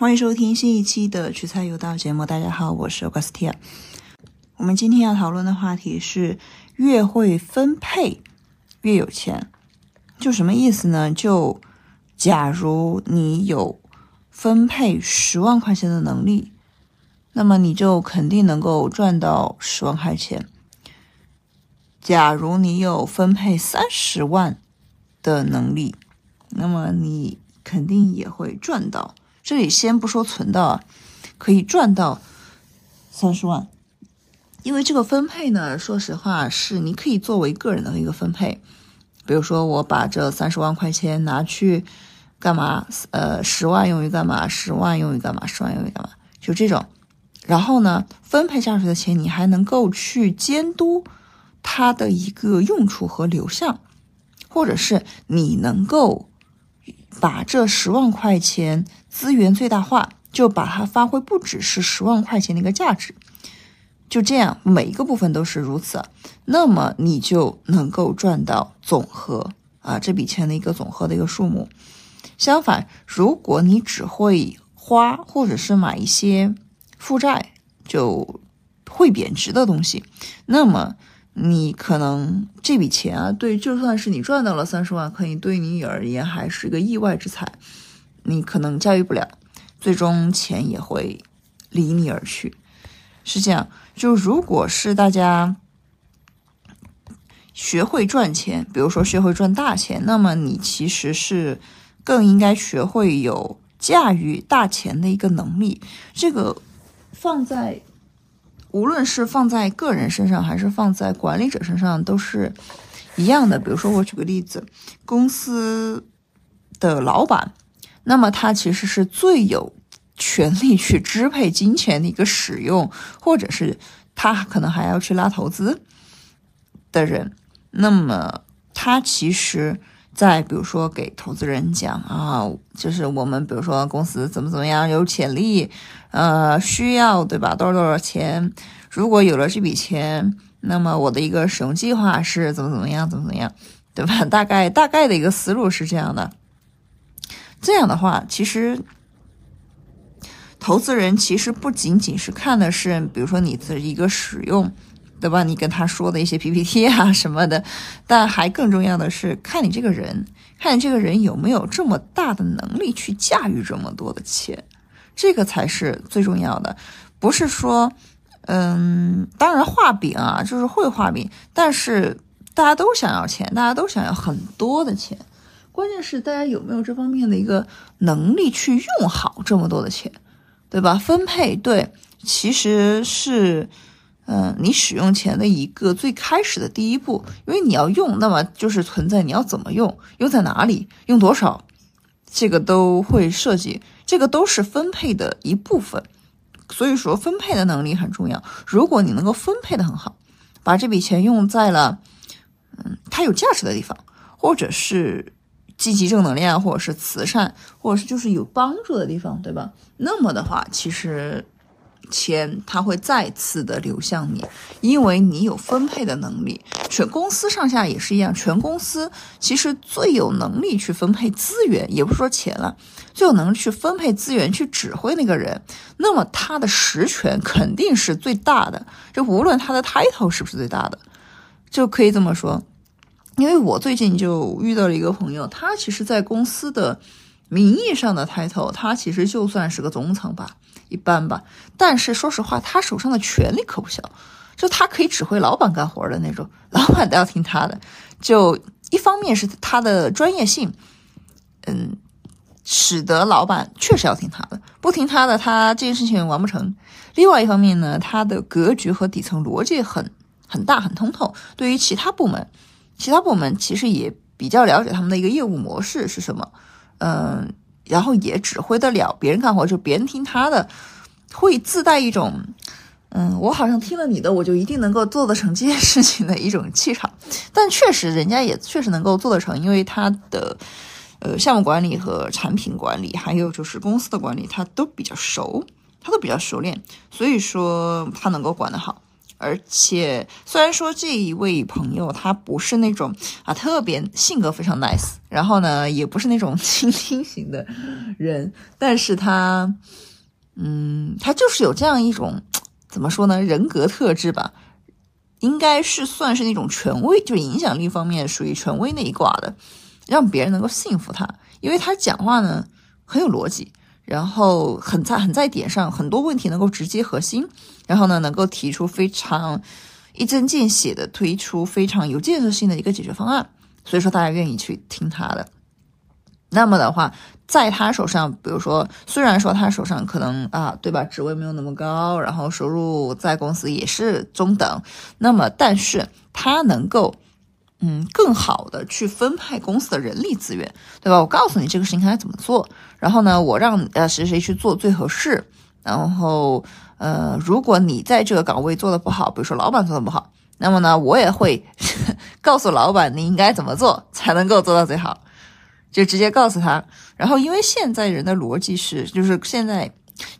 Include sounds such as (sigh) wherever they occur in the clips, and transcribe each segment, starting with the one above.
欢迎收听新一期的取材有道节目。大家好，我是 Augustia。我们今天要讨论的话题是越会分配越有钱。就什么意思呢？就假如你有分配十万块钱的能力，那么你就肯定能够赚到十万块钱。假如你有分配三十万的能力，那么你肯定也会赚到。这里先不说存到，可以赚到三十万，因为这个分配呢，说实话是你可以作为个人的一个分配。比如说，我把这三十万块钱拿去干嘛？呃，十万用于干嘛？十万用于干嘛？十万用于干嘛？就这种。然后呢，分配下去的钱，你还能够去监督它的一个用处和流向，或者是你能够。把这十万块钱资源最大化，就把它发挥不只是十万块钱的一个价值，就这样每一个部分都是如此，那么你就能够赚到总和啊这笔钱的一个总和的一个数目。相反，如果你只会花或者是买一些负债，就会贬值的东西，那么。你可能这笔钱啊，对，就算是你赚到了三十万，可以对你而言还是一个意外之财，你可能驾驭不了，最终钱也会离你而去。是这样，就如果是大家学会赚钱，比如说学会赚大钱，那么你其实是更应该学会有驾驭大钱的一个能力。这个放在。无论是放在个人身上，还是放在管理者身上，都是一样的。比如说，我举个例子，公司的老板，那么他其实是最有权利去支配金钱的一个使用，或者是他可能还要去拉投资的人。那么他其实。在比如说，给投资人讲啊，就是我们比如说公司怎么怎么样有潜力，呃，需要对吧？多少多少钱？如果有了这笔钱，那么我的一个使用计划是怎么怎么样，怎么怎么样，对吧？大概大概的一个思路是这样的。这样的话，其实投资人其实不仅仅是看的是，比如说你的一个使用。对吧？你跟他说的一些 PPT 啊什么的，但还更重要的是看你这个人，看你这个人有没有这么大的能力去驾驭这么多的钱，这个才是最重要的。不是说，嗯，当然画饼啊，就是会画饼，但是大家都想要钱，大家都想要很多的钱，关键是大家有没有这方面的一个能力去用好这么多的钱，对吧？分配对，其实是。嗯，你使用钱的一个最开始的第一步，因为你要用，那么就是存在你要怎么用，用在哪里，用多少，这个都会涉及，这个都是分配的一部分。所以说，分配的能力很重要。如果你能够分配的很好，把这笔钱用在了，嗯，它有价值的地方，或者是积极正能量，或者是慈善，或者是就是有帮助的地方，对吧？那么的话，其实。钱它会再次的流向你，因为你有分配的能力。全公司上下也是一样，全公司其实最有能力去分配资源，也不是说钱了，最有能力去分配资源、去指挥那个人，那么他的实权肯定是最大的。就无论他的 title 是不是最大的，就可以这么说。因为我最近就遇到了一个朋友，他其实在公司的名义上的 title，他其实就算是个中层吧。一般吧，但是说实话，他手上的权力可不小，就他可以指挥老板干活的那种，老板都要听他的。就一方面是他的专业性，嗯，使得老板确实要听他的，不听他的，他这件事情完不成。另外一方面呢，他的格局和底层逻辑很很大很通透，对于其他部门，其他部门其实也比较了解他们的一个业务模式是什么，嗯。然后也指挥得了别人干活，就别人听他的，会自带一种，嗯，我好像听了你的，我就一定能够做得成这件事情的一种气场。但确实，人家也确实能够做得成，因为他的，呃，项目管理和产品管理，还有就是公司的管理，他都比较熟，他都比较熟练，所以说他能够管得好。而且虽然说这一位朋友他不是那种啊特别性格非常 nice，然后呢也不是那种 (laughs) 倾听型的人，但是他，嗯，他就是有这样一种怎么说呢人格特质吧，应该是算是那种权威，就影响力方面属于权威那一挂的，让别人能够信服他，因为他讲话呢很有逻辑。然后很在很在点上，很多问题能够直接核心，然后呢，能够提出非常一针见血的推出非常有建设性的一个解决方案，所以说大家愿意去听他的。那么的话，在他手上，比如说，虽然说他手上可能啊，对吧，职位没有那么高，然后收入在公司也是中等，那么但是他能够。嗯，更好的去分配公司的人力资源，对吧？我告诉你这个事情该怎么做，然后呢，我让呃谁谁去做最合适，然后呃，如果你在这个岗位做的不好，比如说老板做的不好，那么呢，我也会 (laughs) 告诉老板你应该怎么做才能够做到最好，就直接告诉他。然后，因为现在人的逻辑是，就是现在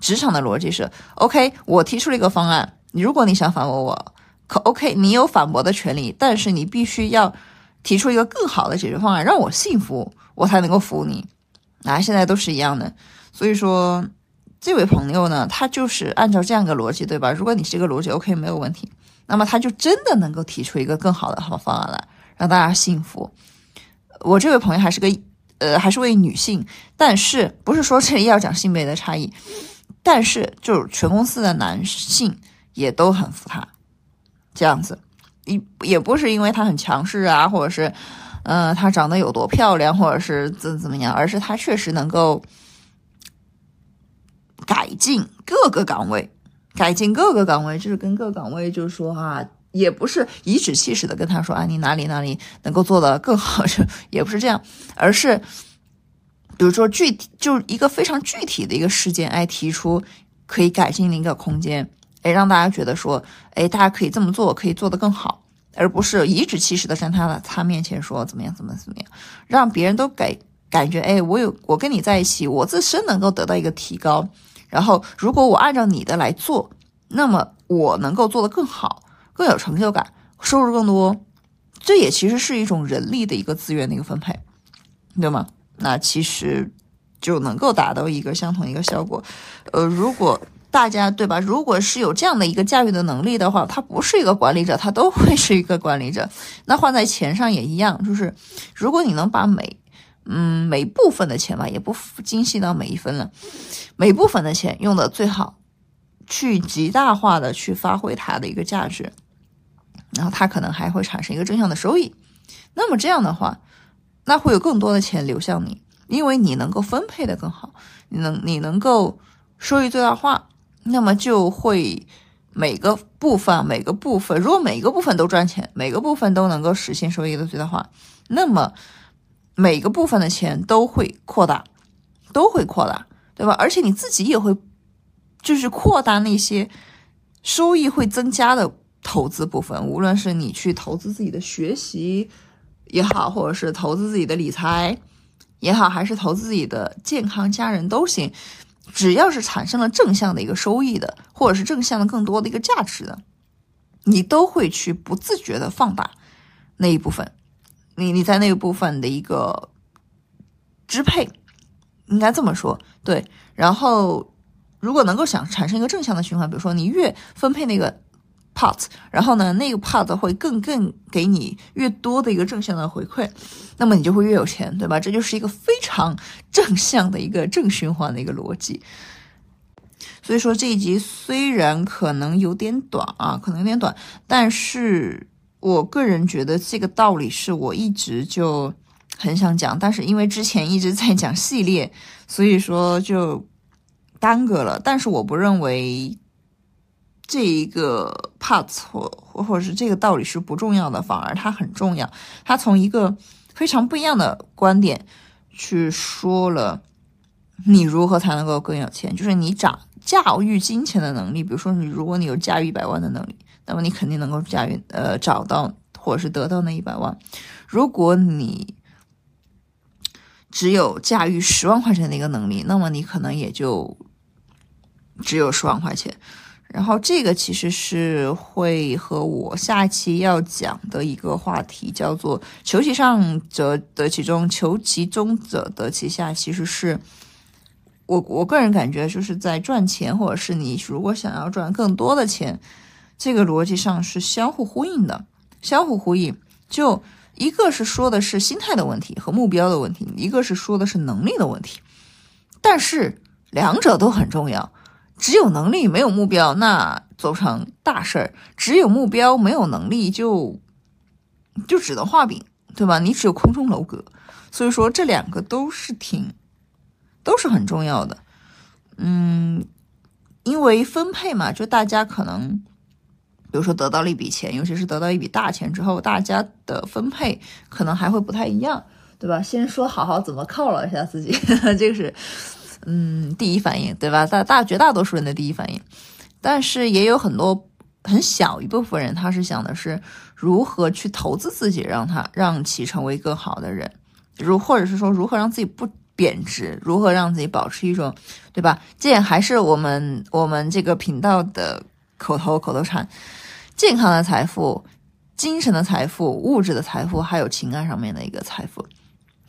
职场的逻辑是，OK，我提出了一个方案，如果你想反驳我。可 OK，你有反驳的权利，但是你必须要提出一个更好的解决方案，让我信服，我才能够服你。啊，现在都是一样的，所以说这位朋友呢，他就是按照这样一个逻辑，对吧？如果你这个逻辑 OK 没有问题，那么他就真的能够提出一个更好的好方案来，让大家信服。我这位朋友还是个呃，还是位女性，但是不是说这里要讲性别的差异，但是就是全公司的男性也都很服他。这样子，也也不是因为他很强势啊，或者是，呃，他长得有多漂亮，或者是怎怎么样，而是他确实能够改进各个岗位，改进各个岗位，就是跟各岗位就是说啊，也不是颐指气使的跟他说啊，你哪里哪里能够做得更好，(laughs) 就也不是这样，而是比如说具体就一个非常具体的一个事件，哎，提出可以改进的一个空间。哎，让大家觉得说，哎，大家可以这么做，可以做得更好，而不是颐指气使的站他的他面前说怎么样，怎么怎么样，让别人都给感觉，哎，我有我跟你在一起，我自身能够得到一个提高。然后，如果我按照你的来做，那么我能够做得更好，更有成就感，收入更多。这也其实是一种人力的一个资源的一个分配，对吗？那其实就能够达到一个相同一个效果。呃，如果。大家对吧？如果是有这样的一个驾驭的能力的话，他不是一个管理者，他都会是一个管理者。(laughs) 那换在钱上也一样，就是如果你能把每嗯每部分的钱吧，也不精细到每一分了，每部分的钱用的最好，去极大化的去发挥它的一个价值，然后它可能还会产生一个正向的收益。那么这样的话，那会有更多的钱流向你，因为你能够分配的更好，你能你能够收益最大化。那么就会每个部分每个部分，如果每个部分都赚钱，每个部分都能够实现收益的最大化，那么每个部分的钱都会扩大，都会扩大，对吧？而且你自己也会就是扩大那些收益会增加的投资部分，无论是你去投资自己的学习也好，或者是投资自己的理财也好，还是投资自己的健康、家人都行。只要是产生了正向的一个收益的，或者是正向的更多的一个价值的，你都会去不自觉的放大那一部分。你你在那一部分的一个支配，应该这么说对。然后，如果能够想产生一个正向的循环，比如说你越分配那个。part，然后呢，那个 part 会更更给你越多的一个正向的回馈，那么你就会越有钱，对吧？这就是一个非常正向的一个正循环的一个逻辑。所以说这一集虽然可能有点短啊，可能有点短，但是我个人觉得这个道理是我一直就很想讲，但是因为之前一直在讲系列，所以说就耽搁了。但是我不认为。这一个 part 或者是这个道理是不重要的，反而它很重要。它从一个非常不一样的观点去说了你如何才能够更有钱，就是你掌驾驭金钱的能力。比如说，你如果你有驾驭一百万的能力，那么你肯定能够驾驭呃找到或者是得到那一百万。如果你只有驾驭十万块钱的一个能力，那么你可能也就只有十万块钱。然后这个其实是会和我下一期要讲的一个话题，叫做“求其上者得其中，求其中者得其下”。其实是我我个人感觉，就是在赚钱，或者是你如果想要赚更多的钱，这个逻辑上是相互呼应的，相互呼应。就一个是说的是心态的问题和目标的问题，一个是说的是能力的问题，但是两者都很重要。只有能力没有目标，那做不成大事儿；只有目标没有能力，就就只能画饼，对吧？你只有空中楼阁。所以说，这两个都是挺都是很重要的。嗯，因为分配嘛，就大家可能，比如说得到了一笔钱，尤其是得到一笔大钱之后，大家的分配可能还会不太一样，对吧？先说好好怎么犒劳一下自己，(laughs) 这个是。嗯，第一反应对吧？大大绝大多数人的第一反应，但是也有很多很小一部分人，他是想的是如何去投资自己，让他让其成为更好的人，如或者是说如何让自己不贬值，如何让自己保持一种，对吧？这也还是我们我们这个频道的口头口头禅：健康的财富、精神的财富、物质的财富，还有情感上面的一个财富。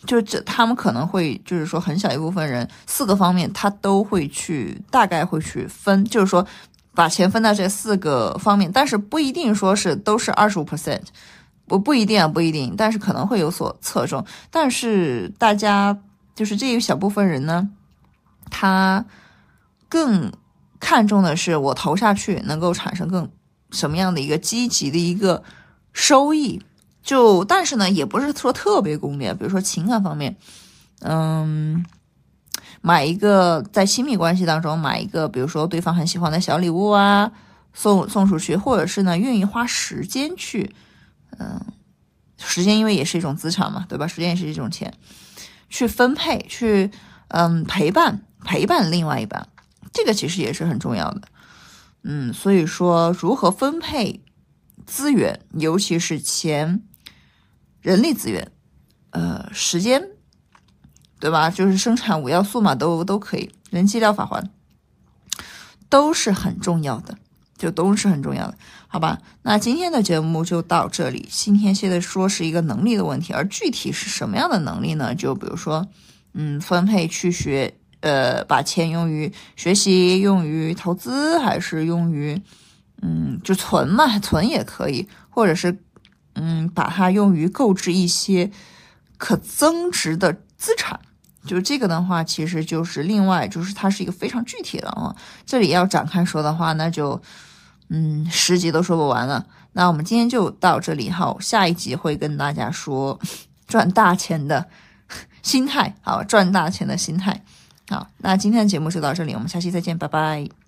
就这，他们可能会就是说，很小一部分人，四个方面他都会去，大概会去分，就是说把钱分到这四个方面，但是不一定说是都是二十五 percent，不不一定啊，不一定，但是可能会有所侧重。但是大家就是这一小部分人呢，他更看重的是我投下去能够产生更什么样的一个积极的一个收益。就但是呢，也不是说特别功利，比如说情感方面，嗯，买一个在亲密关系当中买一个，比如说对方很喜欢的小礼物啊，送送出去，或者是呢愿意花时间去，嗯，时间因为也是一种资产嘛，对吧？时间也是一种钱，去分配，去嗯陪伴陪伴另外一半，这个其实也是很重要的，嗯，所以说如何分配资源，尤其是钱。人力资源，呃，时间，对吧？就是生产五要素嘛，都都可以。人机疗法环都是很重要的，就都是很重要的，好吧？那今天的节目就到这里。今天现在说是一个能力的问题，而具体是什么样的能力呢？就比如说，嗯，分配去学，呃，把钱用于学习，用于投资，还是用于，嗯，就存嘛，存也可以，或者是。嗯，把它用于购置一些可增值的资产，就这个的话，其实就是另外，就是它是一个非常具体的啊。这里要展开说的话，那就嗯十集都说不完了。那我们今天就到这里，哈，下一集会跟大家说赚大钱的心态，好，赚大钱的心态。好，那今天的节目就到这里，我们下期再见，拜拜。